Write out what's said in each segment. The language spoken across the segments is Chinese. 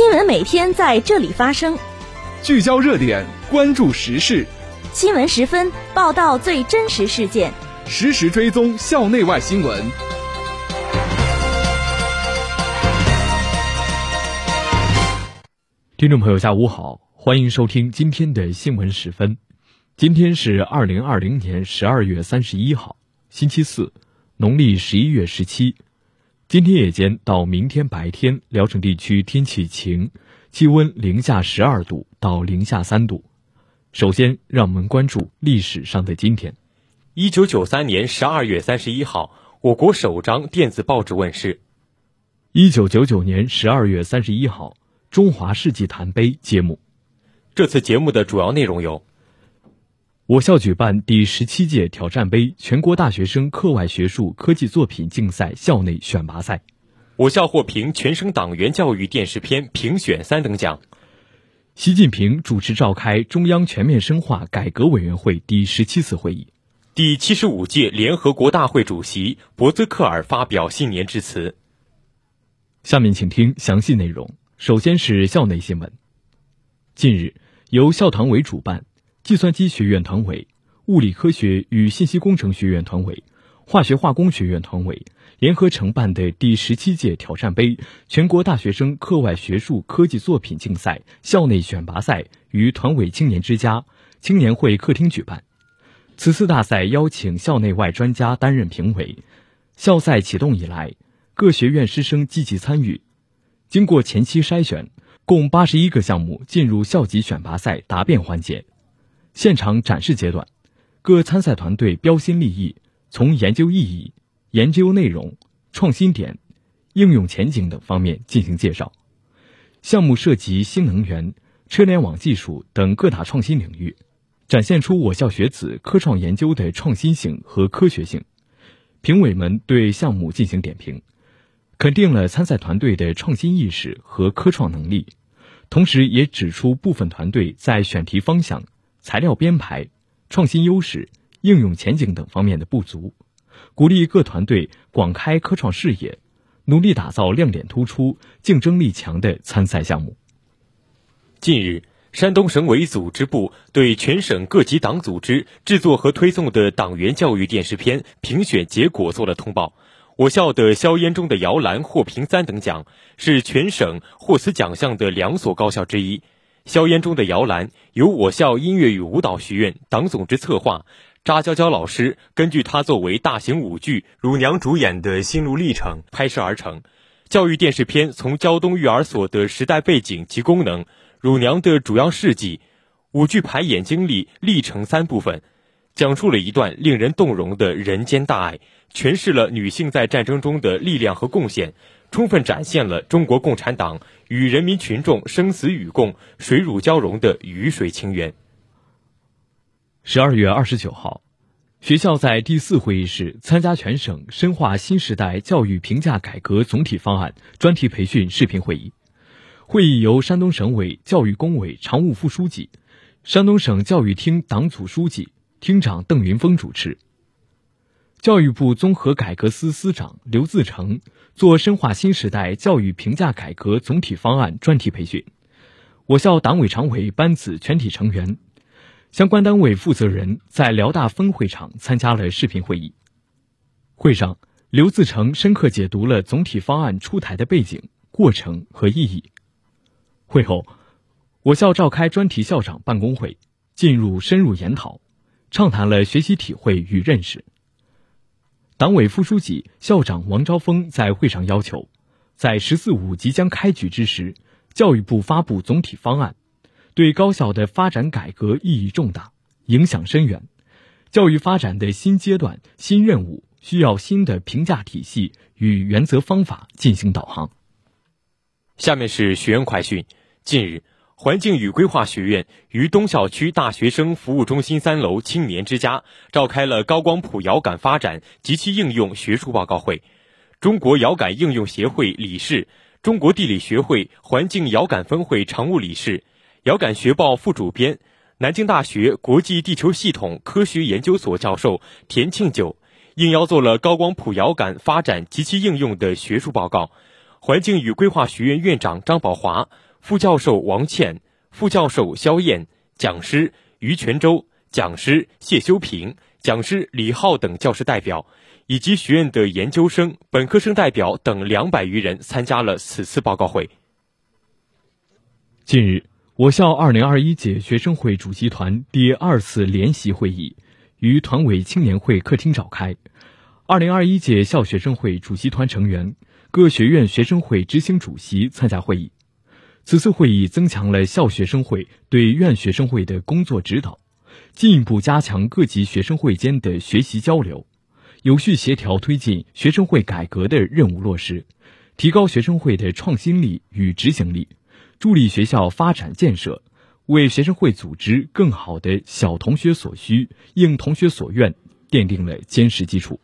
新闻每天在这里发生，聚焦热点，关注时事。新闻十分报道最真实事件，实时追踪校内外新闻。听众朋友，下午好，欢迎收听今天的新闻十分。今天是二零二零年十二月三十一号，星期四，农历十一月十七。今天夜间到明天白天，聊城地区天气晴，气温零下十二度到零下三度。首先，让我们关注历史上的今天。一九九三年十二月三十一号，我国首张电子报纸问世。一九九九年十二月三十一号，中华世纪坛杯揭幕。这次节目的主要内容有：我校举办第十七届挑战杯全国大学生课外学术科技作品竞赛校内选拔赛。我校获评全省党员教育电视片评选三等奖。习近平主持召开中央全面深化改革委员会第十七次会议。第七十五届联合国大会主席博兹克尔发表新年致辞。下面请听详细内容。首先是校内新闻。近日，由校团委主办。计算机学院团委、物理科学与信息工程学院团委、化学化工学院团委联合承办的第十七届挑战杯全国大学生课外学术科技作品竞赛校内选拔赛于团委青年之家青年会客厅举办。此次大赛邀请校内外专家担任评委。校赛启动以来，各学院师生积极参与。经过前期筛选，共八十一个项目进入校级选拔赛答辩环节。现场展示阶段，各参赛团队标新立异，从研究意义、研究内容、创新点、应用前景等方面进行介绍。项目涉及新能源、车联网技术等各大创新领域，展现出我校学子科创研究的创新性和科学性。评委们对项目进行点评，肯定了参赛团队的创新意识和科创能力，同时也指出部分团队在选题方向。材料编排、创新优势、应用前景等方面的不足，鼓励各团队广开科创视野，努力打造亮点突出、竞争力强的参赛项目。近日，山东省委组织部对全省各级党组织制作和推送的党员教育电视片评选结果做了通报。我校的硝烟中的摇篮获评三等奖，是全省获此奖项的两所高校之一。硝烟中的摇篮由我校音乐与舞蹈学院党总支策划，扎娇娇老师根据她作为大型舞剧《乳娘》主演的心路历程拍摄而成。教育电视片从胶东育儿所的时代背景及功能、乳娘的主要事迹、舞剧排演经历历程三部分，讲述了一段令人动容的人间大爱，诠释了女性在战争中的力量和贡献。充分展现了中国共产党与人民群众生死与共、水乳交融的鱼水情缘。十二月二十九号，学校在第四会议室参加全省深化新时代教育评价改革总体方案专题培训视频会议。会议由山东省委教育工委常务副书记、山东省教育厅党组书记、厅长邓云峰主持。教育部综合改革司司长刘自成做深化新时代教育评价改革总体方案专题培训，我校党委常委班子全体成员、相关单位负责人在辽大分会场参加了视频会议。会上，刘自成深刻解读了总体方案出台的背景、过程和意义。会后，我校召开专题校长办公会，进入深入研讨，畅谈了学习体会与认识。党委副书记、校长王昭峰在会上要求，在“十四五”即将开局之时，教育部发布总体方案，对高校的发展改革意义重大，影响深远。教育发展的新阶段、新任务，需要新的评价体系与原则方法进行导航。下面是学员快讯：近日。环境与规划学院于东校区大学生服务中心三楼青年之家召开了高光谱遥感发展及其应用学术报告会。中国遥感应用协会理事、中国地理学会环境遥感分会常务理事、遥感学报副主编、南京大学国际地球系统科学研究所教授田庆九应邀做了高光谱遥感发展及其应用的学术报告。环境与规划学院院长张宝华。副教授王倩、副教授肖燕、讲师于全洲、讲师谢修平、讲师李浩等教师代表，以及学院的研究生、本科生代表等两百余人参加了此次报告会。近日，我校二零二一届学生会主席团第二次联席会议于团委青年会客厅召开。二零二一届校学生会主席团成员、各学院学生会执行主席参加会议。此次会议增强了校学生会对院学生会的工作指导，进一步加强各级学生会间的学习交流，有序协调推进学生会改革的任务落实，提高学生会的创新力与执行力，助力学校发展建设，为学生会组织更好的小同学所需、应同学所愿奠定了坚实基础。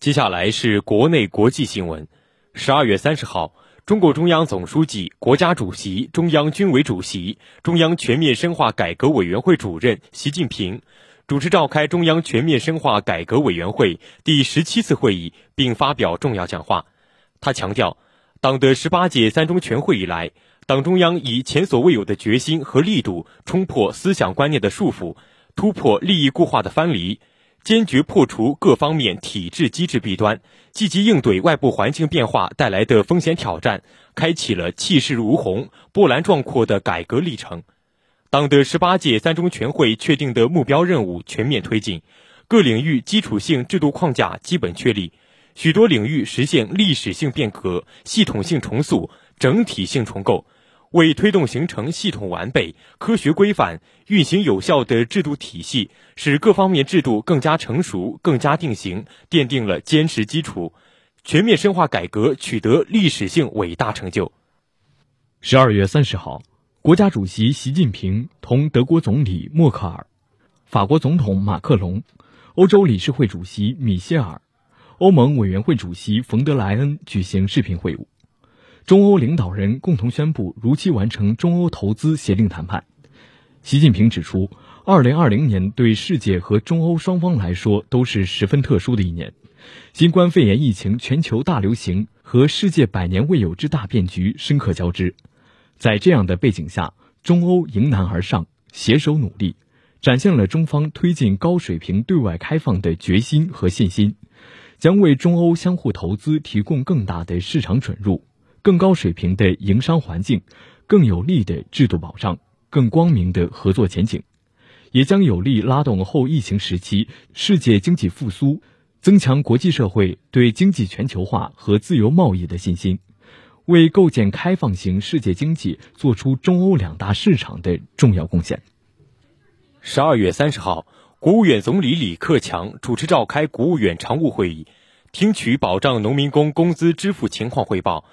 接下来是国内国际新闻。十二月三十号，中共中央总书记、国家主席、中央军委主席、中央全面深化改革委员会主任习近平主持召开中央全面深化改革委员会第十七次会议，并发表重要讲话。他强调，党的十八届三中全会以来，党中央以前所未有的决心和力度，冲破思想观念的束缚，突破利益固化的藩篱。坚决破除各方面体制机制弊端，积极应对外部环境变化带来的风险挑战，开启了气势如虹、波澜壮阔的改革历程。党的十八届三中全会确定的目标任务全面推进，各领域基础性制度框架基本确立，许多领域实现历史性变革、系统性重塑、整体性重构。为推动形成系统完备、科学规范、运行有效的制度体系，使各方面制度更加成熟、更加定型，奠定了坚实基础，全面深化改革取得历史性伟大成就。十二月三十号，国家主席习近平同德国总理默克尔、法国总统马克龙、欧洲理事会主席米歇尔、欧盟委员会主席冯德莱恩举行视频会晤。中欧领导人共同宣布如期完成中欧投资协定谈判。习近平指出，二零二零年对世界和中欧双方来说都是十分特殊的一年，新冠肺炎疫情全球大流行和世界百年未有之大变局深刻交织。在这样的背景下，中欧迎难而上，携手努力，展现了中方推进高水平对外开放的决心和信心，将为中欧相互投资提供更大的市场准入。更高水平的营商环境，更有力的制度保障，更光明的合作前景，也将有力拉动后疫情时期世界经济复苏，增强国际社会对经济全球化和自由贸易的信心，为构建开放型世界经济做出中欧两大市场的重要贡献。十二月三十号，国务院总理李克强主持召开国务院常务会议，听取保障农民工工资支付情况汇报。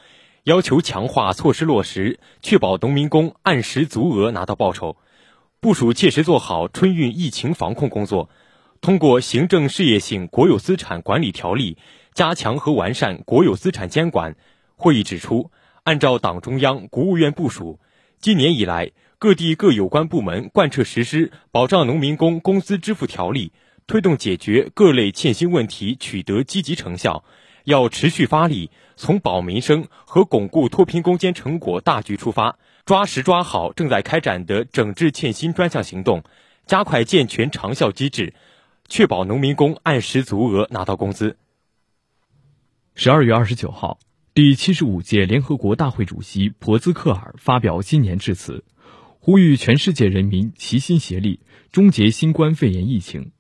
要求强化措施落实，确保农民工按时足额拿到报酬，部署切实做好春运疫情防控工作。通过行政事业性国有资产管理条例，加强和完善国有资产监管。会议指出，按照党中央、国务院部署，今年以来，各地各有关部门贯彻实施保障农民工工资支付条例，推动解决各类欠薪问题取得积极成效。要持续发力，从保民生和巩固脱贫攻坚成果大局出发，抓实抓好正在开展的整治欠薪专项行动，加快健全长效机制，确保农民工按时足额拿到工资。十二月二十九号，第七十五届联合国大会主席博兹克尔发表新年致辞，呼吁全世界人民齐心协力终结新冠肺炎疫情。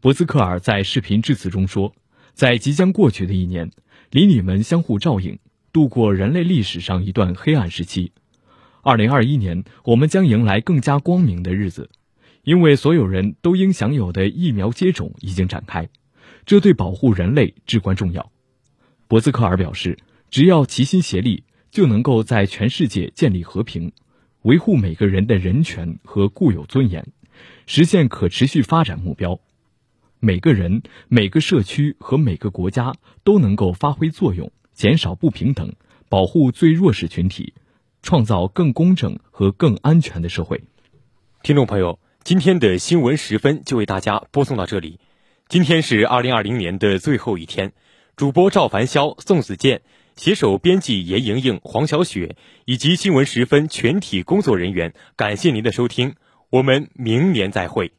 博兹克尔在视频致辞中说。在即将过去的一年，邻里们相互照应，度过人类历史上一段黑暗时期。二零二一年，我们将迎来更加光明的日子，因为所有人都应享有的疫苗接种已经展开，这对保护人类至关重要。博兹克尔表示，只要齐心协力，就能够在全世界建立和平，维护每个人的人权和固有尊严，实现可持续发展目标。每个人、每个社区和每个国家都能够发挥作用，减少不平等，保护最弱势群体，创造更公正和更安全的社会。听众朋友，今天的新闻十分就为大家播送到这里。今天是二零二零年的最后一天，主播赵凡霄、宋子健携手编辑严莹莹、黄小雪以及新闻十分全体工作人员，感谢您的收听，我们明年再会。